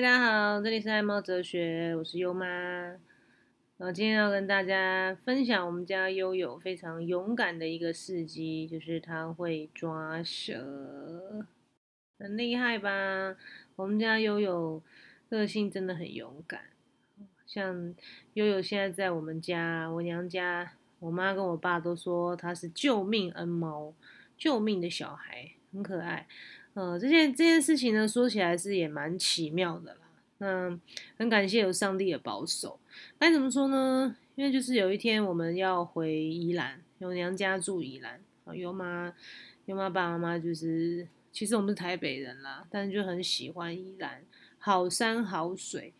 大家好，这里是爱猫哲学，我是优妈。然后今天要跟大家分享我们家悠悠非常勇敢的一个事迹，就是它会抓蛇，很厉害吧？我们家悠悠个性真的很勇敢，像悠悠现在在我们家，我娘家，我妈跟我爸都说它是救命恩猫，救命的小孩，很可爱。呃，这件这件事情呢，说起来是也蛮奇妙的。那很感谢有上帝的保守。该怎么说呢？因为就是有一天我们要回宜兰，有娘家住宜兰，啊，有妈有妈爸妈妈就是，其实我们是台北人啦，但是就很喜欢宜兰，好山好水，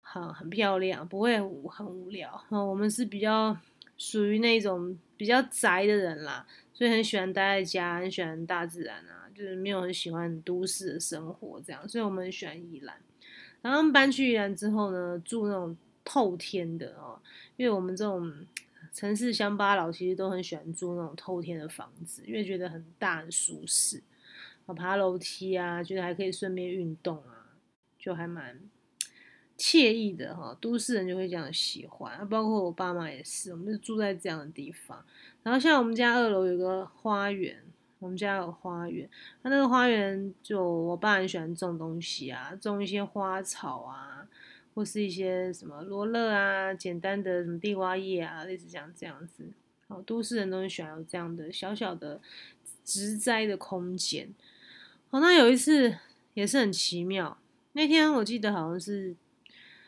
好很漂亮，不会很无聊。我们是比较属于那种比较宅的人啦，所以很喜欢待在家，很喜欢大自然啊。就是没有很喜欢都市的生活，这样，所以我们很喜欢宜兰。然后搬去宜兰之后呢，住那种透天的哦，因为我们这种城市乡巴佬其实都很喜欢住那种透天的房子，因为觉得很大很舒适，爬楼梯啊，觉得还可以顺便运动啊，就还蛮惬意的哈。都市人就会这样喜欢，包括我爸妈也是，我们就住在这样的地方。然后像我们家二楼有个花园。我们家有花园，那那个花园就我爸很喜欢种东西啊，种一些花草啊，或是一些什么罗勒啊，简单的什么地瓜叶啊，类似像这样子。好，都市人都很喜欢有这样的小小的植栽的空间。好，那有一次也是很奇妙，那天我记得好像是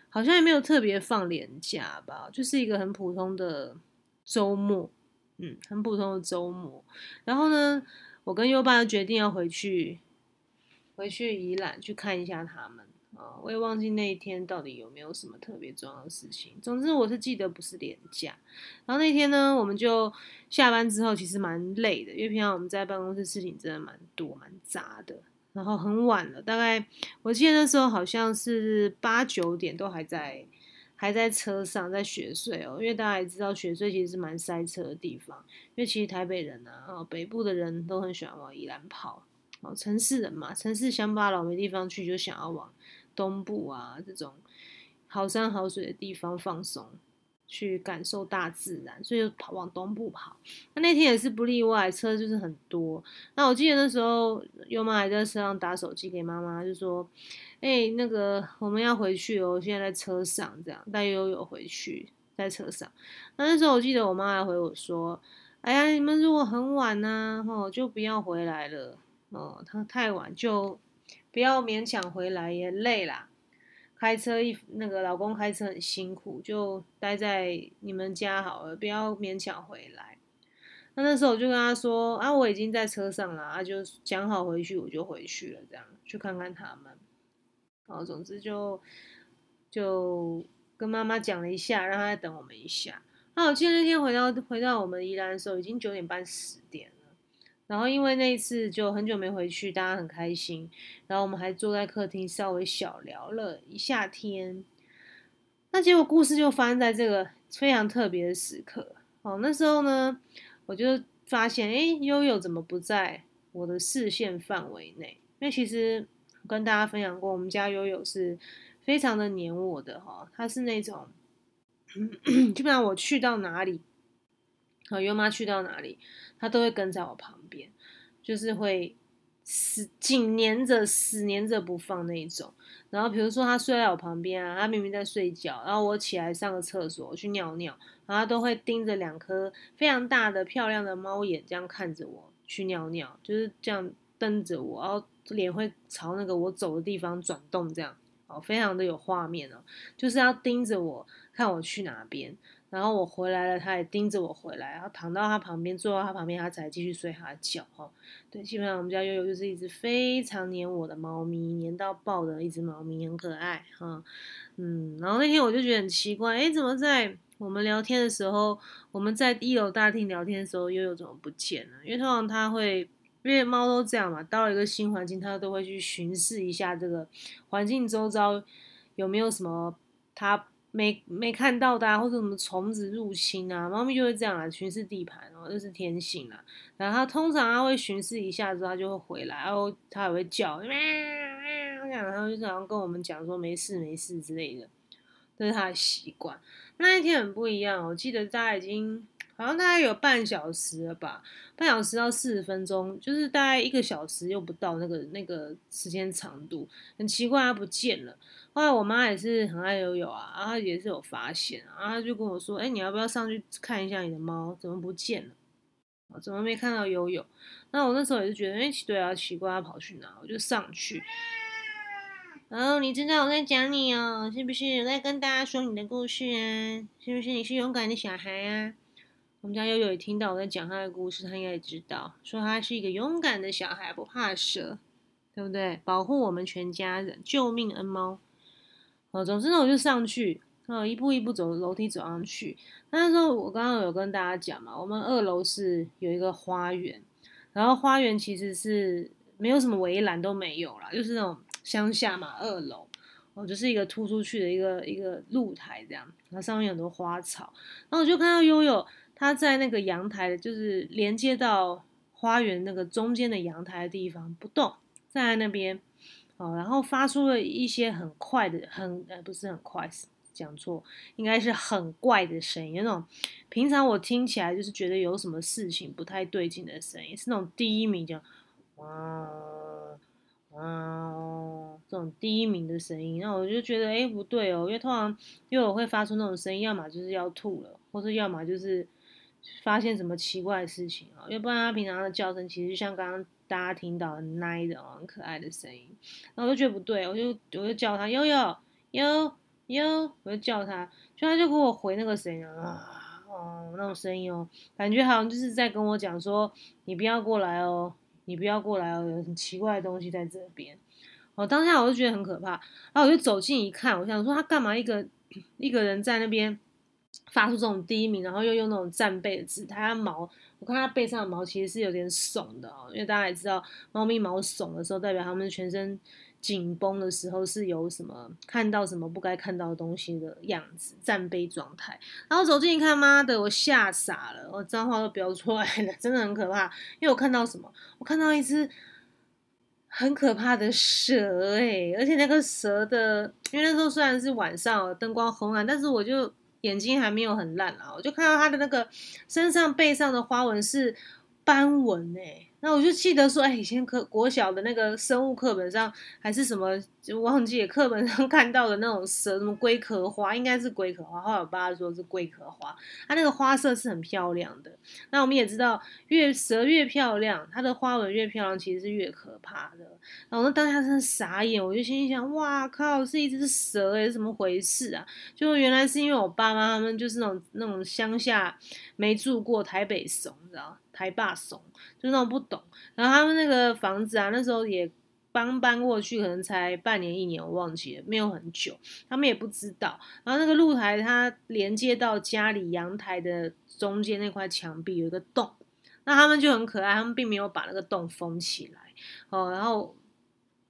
好像也没有特别放年假吧，就是一个很普通的周末。嗯，很普通的周末，然后呢，我跟优爸决定要回去，回去宜兰去看一下他们啊。我也忘记那一天到底有没有什么特别重要的事情。总之我是记得不是连假。然后那天呢，我们就下班之后其实蛮累的，因为平常我们在办公室事情真的蛮多蛮杂的。然后很晚了，大概我记得那时候好像是八九点都还在。还在车上在雪隧哦，因为大家也知道雪隧其实是蛮塞车的地方，因为其实台北人啊，哦北部的人都很喜欢往宜兰跑，哦城市人嘛，城市乡巴佬没地方去，就想要往东部啊这种好山好水的地方放松。去感受大自然，所以就跑往东部跑。那那天也是不例外，车就是很多。那我记得那时候优妈还在车上打手机给妈妈，就说：“哎，那个我们要回去哦，现在在车上，这样带悠悠回去，在车上。”那那时候我记得我妈还回我说：“哎呀，你们如果很晚呢，哦，就不要回来了哦，他太晚就不要勉强回来，也累啦。”开车一那个老公开车很辛苦，就待在你们家好了，不要勉强回来。那那时候我就跟他说啊，我已经在车上了啊，就讲好回去我就回去了，这样去看看他们。然后总之就就跟妈妈讲了一下，让她再等我们一下。那我记得那天回到回到我们宜兰的时候，已经九点半十点。然后因为那一次就很久没回去，大家很开心。然后我们还坐在客厅稍微小聊了一下天。那结果故事就发生在这个非常特别的时刻。哦，那时候呢，我就发现，哎，悠悠怎么不在我的视线范围内？因为其实跟大家分享过，我们家悠悠是非常的黏我的哈。他是那种，基本上我去到哪里。和优妈去到哪里，他都会跟在我旁边，就是会死紧黏着、死黏着不放那一种。然后比如说他睡在我旁边啊，他明明在睡觉，然后我起来上个厕所去尿尿，然后都会盯着两颗非常大的、漂亮的猫眼这样看着我去尿尿，就是这样瞪着我，然后脸会朝那个我走的地方转动，这样哦，非常的有画面哦，就是要盯着我看我去哪边。然后我回来了，他也盯着我回来，然后躺到他旁边，坐到他旁边，他才继续睡他的觉哈。对，基本上我们家悠悠就是一只非常黏我的猫咪，黏到爆的一只猫咪，很可爱哈。嗯，然后那天我就觉得很奇怪，哎，怎么在我们聊天的时候，我们在一楼大厅聊天的时候，悠悠怎么不见了？因为通常它会，因为猫都这样嘛，到了一个新环境，它都会去巡视一下这个环境周遭有没有什么它。没没看到的，或者什么虫子入侵啊，猫咪就会这样啊，巡视地盘哦，这是天性啊。然后它通常它会巡视一下之后，它就会回来，然后它也会叫，喵喵这样，然后就是好像跟我们讲说没事没事之类的，这是它的习惯。那一天很不一样，我记得大家已经好像大概有半小时了吧，半小时到四十分钟，就是大概一个小时又不到那个那个时间长度，很奇怪它不见了。后来我妈也是很爱游泳啊，然后也是有发现，然后她就跟我说：“哎，你要不要上去看一下你的猫怎么不见了？怎么没看到游泳？”那我那时候也是觉得，哎，对啊，奇怪，它跑去哪？我就上去。然后你知道我在讲你哦，是不是？我在跟大家说你的故事啊？是不是？你是勇敢的小孩啊？我们家悠悠也听到我在讲他的故事，他应该也知道，说他是一个勇敢的小孩，不怕蛇，对不对？保护我们全家人，救命恩猫。哦，总之呢，我就上去，哦，一步一步走楼梯走上去。那时候我刚刚有跟大家讲嘛，我们二楼是有一个花园。然后花园其实是没有什么围栏都没有啦，就是那种乡下嘛，二楼哦，就是一个突出去的一个一个露台这样，然后上面有很多花草，然后我就看到悠悠他在那个阳台，就是连接到花园那个中间的阳台的地方不动，站在那边哦，然后发出了一些很快的，很呃不是很快。讲错，应该是很怪的声音，那种平常我听起来就是觉得有什么事情不太对劲的声音，是那种低鸣，叫哇哇这种低鸣的声音，那我就觉得哎不对哦，因为通常因为我会发出那种声音，要么就是要吐了，或者要么就是发现什么奇怪的事情啊，要不然它平常的叫声其实就像刚刚大家听到的奶的很可爱的声音，然后我就觉得不对，我就我就叫他悠悠悠。哟，我就叫他，就他就给我回那个声音啊，哦，那种声音哦，感觉好像就是在跟我讲说，你不要过来哦，你不要过来哦，有很奇怪的东西在这边。哦，当下我就觉得很可怕，然后我就走近一看，我想说他干嘛一个一个人在那边发出这种低鸣，然后又用那种战备的姿态，毛，我看它背上的毛其实是有点耸的哦，因为大家也知道，猫咪毛耸的时候，代表它们全身。紧绷的时候是有什么看到什么不该看到的东西的样子，战备状态。然后走近一看，妈的，我吓傻了，我脏话都飙出来了，真的很可怕。因为我看到什么？我看到一只很可怕的蛇，哎，而且那个蛇的，因为那时候虽然是晚上，灯光昏暗，但是我就眼睛还没有很烂啊，我就看到它的那个身上背上的花纹是斑纹，哎。那我就记得说，哎，以前课国小的那个生物课本上还是什么，就忘记课本上看到的那种蛇，什么龟壳花，应该是龟壳花。后来我爸说是龟壳花，它那个花色是很漂亮的。那我们也知道，越蛇越漂亮，它的花纹越漂亮，其实是越可怕的。然后那当下真的傻眼，我就心想，哇靠，是一只蛇诶，怎么回事啊？就原来是因为我爸妈他们就是那种那种乡下没住过台北怂，你知道。台霸怂，就那种不懂。然后他们那个房子啊，那时候也刚搬过去，可能才半年一年，我忘记了，没有很久。他们也不知道。然后那个露台，它连接到家里阳台的中间那块墙壁有一个洞，那他们就很可爱，他们并没有把那个洞封起来哦，然后。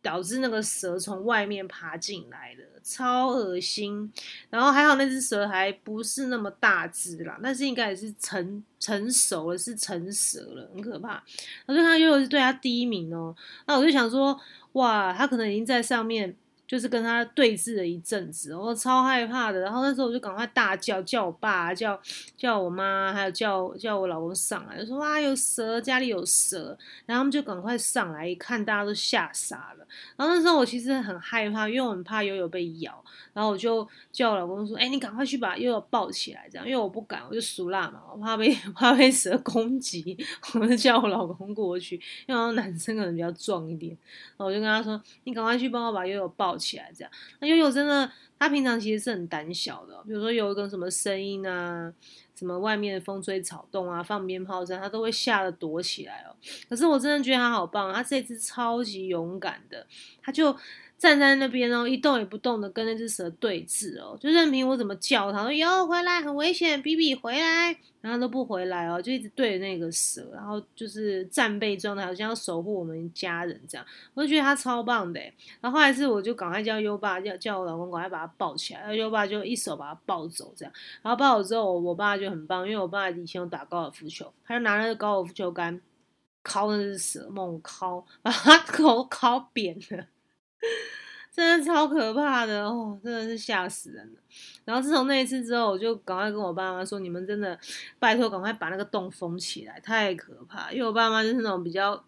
导致那个蛇从外面爬进来了，超恶心。然后还好那只蛇还不是那么大只啦，但是应该也是成成熟了，是成蛇了，很可怕。我就看悠悠是对他第一名哦，那我就想说，哇，他可能已经在上面。就是跟他对峙了一阵子，我超害怕的。然后那时候我就赶快大叫，叫我爸，叫叫我妈，还有叫叫我老公上来，就说哇有蛇，家里有蛇。然后他们就赶快上来一看，大家都吓傻了。然后那时候我其实很害怕，因为我很怕悠悠被咬。然后我就叫我老公说：“哎，你赶快去把悠悠抱起来，这样，因为我不敢，我就熟辣嘛，我怕被 怕被蛇攻击。我就叫我老公过去，因为男生可能比较壮一点。然后我就跟他说：你赶快去帮我把悠悠抱起来，这样。那悠悠真的，他平常其实是很胆小的，比如说有一个什么声音啊，什么外面的风吹草动啊，放鞭炮声，他都会吓得躲起来哦。可是我真的觉得他好棒，他这只超级勇敢的，他就。站在那边哦，一动也不动的跟那只蛇对峙哦，就任凭我怎么叫它，说哟回来很危险，比比回来，然后都不回来哦，就一直对着那个蛇，然后就是战备状态，好像要守护我们家人这样，我就觉得他超棒的。然后后来是我就赶快叫优爸叫叫我老公赶快把他抱起来，然后优爸就一手把他抱走这样，然后抱走之后，我爸就很棒，因为我爸以前有打高尔夫球，他就拿那个高尔夫球杆敲那只蛇，猛敲，把它 头敲扁了。真的超可怕的哦，真的是吓死人了。然后自从那一次之后，我就赶快跟我爸妈说：“你们真的拜托，赶快把那个洞封起来，太可怕。”因为我爸妈就是那种比较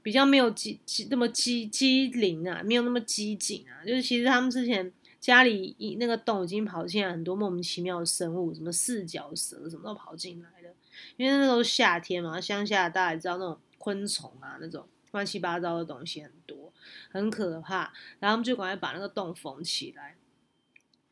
比较没有机机那么机机灵啊，没有那么机警啊。就是其实他们之前家里一那个洞已经跑进来很多莫名其妙的生物，什么四脚蛇什么都跑进来了。因为那时候夏天嘛，乡下大家也知道那种昆虫啊，那种乱七八糟的东西很多，很可怕。然后我们就赶快把那个洞缝起来。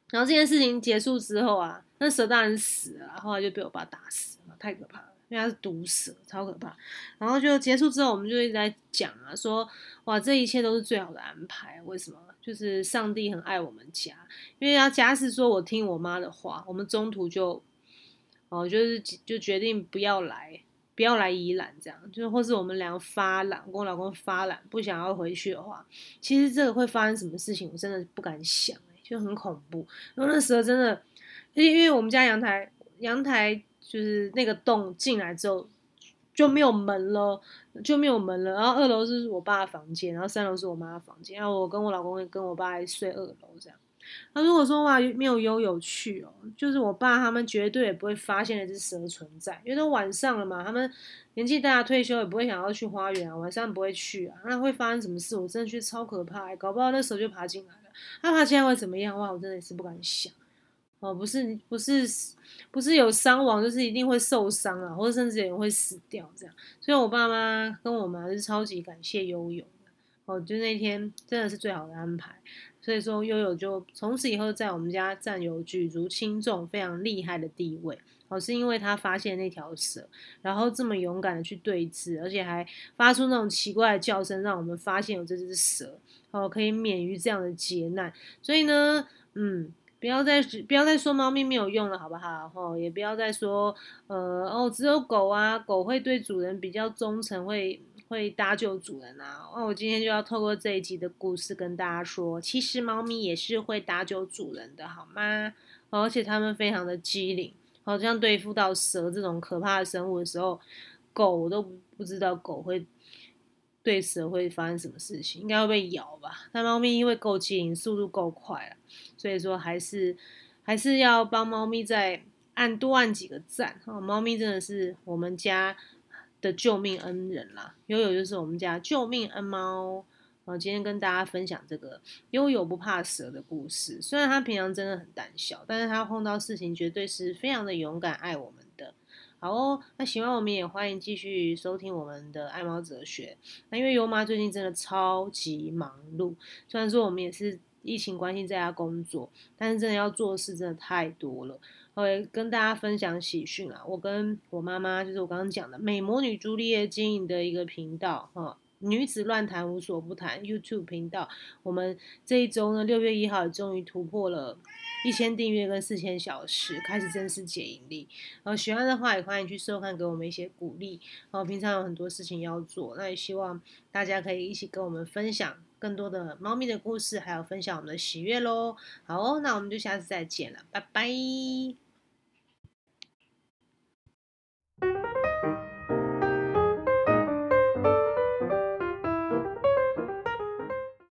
然后这件事情结束之后啊，那蛇当然死了，后来就被我爸打死了，太可怕了，因为它是毒蛇，超可怕。然后就结束之后，我们就一直在讲啊，说哇，这一切都是最好的安排。为什么？就是上帝很爱我们家，因为要家是说我听我妈的话，我们中途就。哦，就是就决定不要来，不要来宜兰这样，就或是我们两个发懒，我跟我老公发懒，不想要回去的话，其实这个会发生什么事情，我真的不敢想，就很恐怖。然后那时候真的，因为因为我们家阳台阳台就是那个洞进来之后就没有门了，就没有门了。然后二楼是我爸的房间，然后三楼是我妈的房间，然后我跟我老公跟我爸睡二楼这样。那如果说哇没有悠有趣哦，就是我爸他们绝对也不会发现那只蛇存在，因为都晚上了嘛，他们年纪大退休也不会想要去花园啊，晚上不会去啊，那会发生什么事？我真的觉得超可怕，搞不好那蛇就爬进来了，他爬进来会怎么样？哇，我真的是不敢想哦，不是不是不是有伤亡，就是一定会受伤啊，或者甚至有人会死掉这样，所以我爸妈跟我们还是超级感谢悠悠的哦，就那天真的是最好的安排。所以说，悠悠就从此以后在我们家占有举足轻重、非常厉害的地位。哦，是因为他发现那条蛇，然后这么勇敢的去对峙，而且还发出那种奇怪的叫声，让我们发现有这只蛇，哦，可以免于这样的劫难。所以呢，嗯，不要再不要再说猫咪没有用了，好不好？哦，也不要再说，呃，哦，只有狗啊，狗会对主人比较忠诚，会。会搭救主人啊！那我今天就要透过这一集的故事跟大家说，其实猫咪也是会搭救主人的，好吗？而且它们非常的机灵，好像对付到蛇这种可怕的生物的时候，狗都不知道狗会对蛇会发生什么事情，应该会被咬吧？但猫咪因为够机灵，速度够快了，所以说还是还是要帮猫咪再按多按几个赞哈！猫咪真的是我们家。的救命恩人啦，悠悠就是我们家救命恩猫。然后今天跟大家分享这个悠悠不怕蛇的故事。虽然他平常真的很胆小，但是他碰到事情绝对是非常的勇敢，爱我们的。好哦，那喜欢我们也欢迎继续收听我们的爱猫哲学。那因为优妈最近真的超级忙碌，虽然说我们也是疫情关系在家工作，但是真的要做的事真的太多了。会跟大家分享喜讯啊！我跟我妈妈，就是我刚刚讲的美魔女朱丽叶经营的一个频道哈，女子乱谈无所不谈 YouTube 频道。我们这一周呢，六月一号终于突破了一千订阅跟四千小时，开始正式解盈利。然后喜欢的话，也欢迎去收看，给我们一些鼓励。然后平常有很多事情要做，那也希望大家可以一起跟我们分享。更多的猫咪的故事，还有分享我们的喜悦喽。好哦，那我们就下次再见了，拜拜。